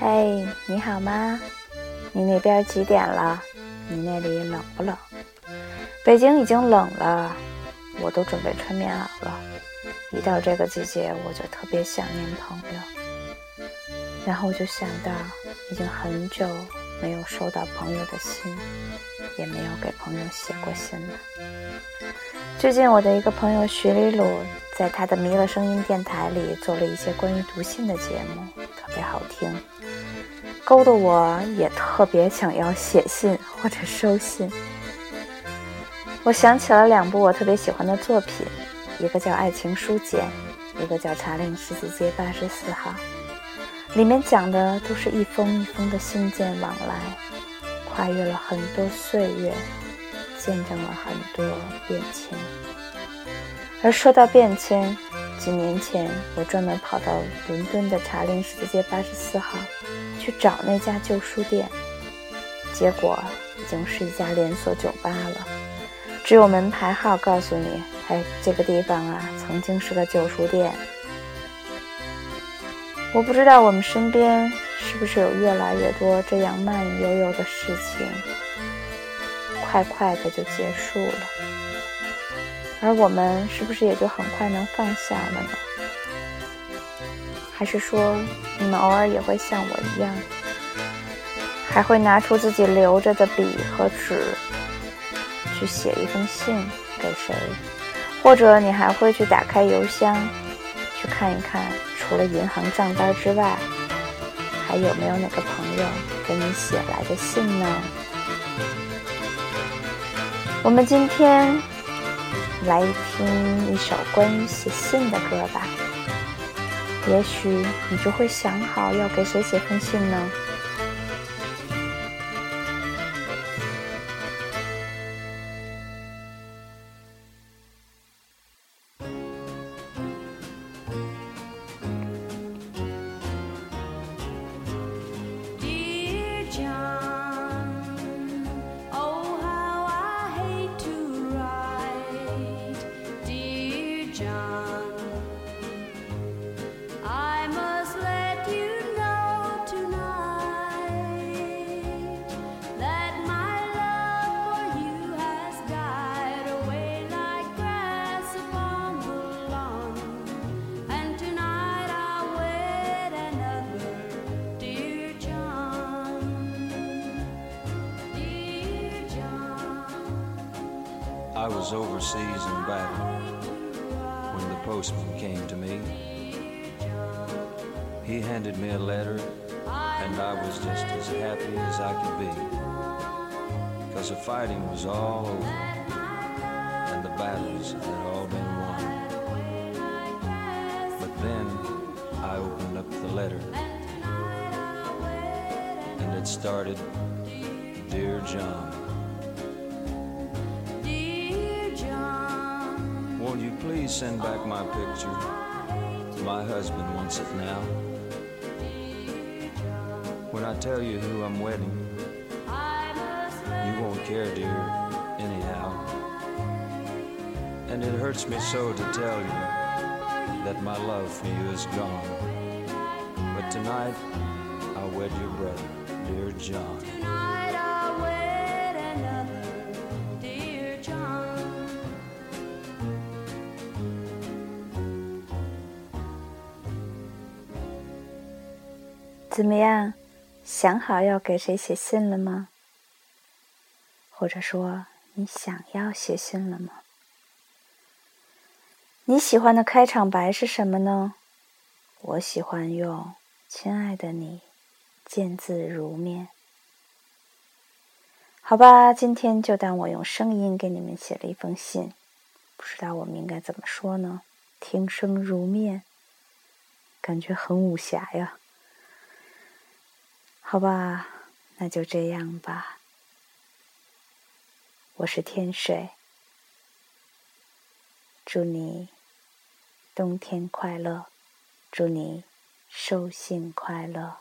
嘿，你好吗？你那边几点了？你那里冷不冷？北京已经冷了，我都准备穿棉袄了。一到这个季节，我就特别想念朋友。然后我就想到，已经很久没有收到朋友的信，也没有给朋友写过信了。最近，我的一个朋友徐丽鲁在他的弥勒声音电台里做了一些关于读信的节目，特别好听，勾得我也特别想要写信 或者收信。我想起了两部我特别喜欢的作品，一个叫《爱情书简》，一个叫《茶陵十字街八十四号》，里面讲的都是一封一封的信件往来，跨越了很多岁月。见证了很多变迁，而说到变迁，几年前我专门跑到伦敦的查令十字街八十四号去找那家旧书店，结果已经是一家连锁酒吧了，只有门牌号告诉你，哎，这个地方啊曾经是个旧书店。我不知道我们身边是不是有越来越多这样慢悠悠的事情。快快的就结束了，而我们是不是也就很快能放下了呢？还是说，你们偶尔也会像我一样，还会拿出自己留着的笔和纸，去写一封信给谁？或者你还会去打开邮箱，去看一看，除了银行账单之外，还有没有哪个朋友给你写来的信呢？我们今天来听一首关于写信的歌吧，也许你就会想好要给谁写封信呢。I was overseas in battle when the postman came to me. He handed me a letter, and I was just as happy as I could be. Because the fighting was all over, and the battles had all been won. But then I opened up the letter, and it started Dear John. Won't you please send back my picture? My husband wants it now. When I tell you who I'm wedding, you won't care, dear, anyhow. And it hurts me so to tell you that my love for you is gone. But tonight, I'll wed your brother, dear John. 怎么样？想好要给谁写信了吗？或者说，你想要写信了吗？你喜欢的开场白是什么呢？我喜欢用“亲爱的你，见字如面”。好吧，今天就当我用声音给你们写了一封信。不知道我们应该怎么说呢？听声如面，感觉很武侠呀。好吧，那就这样吧。我是天水，祝你冬天快乐，祝你收信快乐。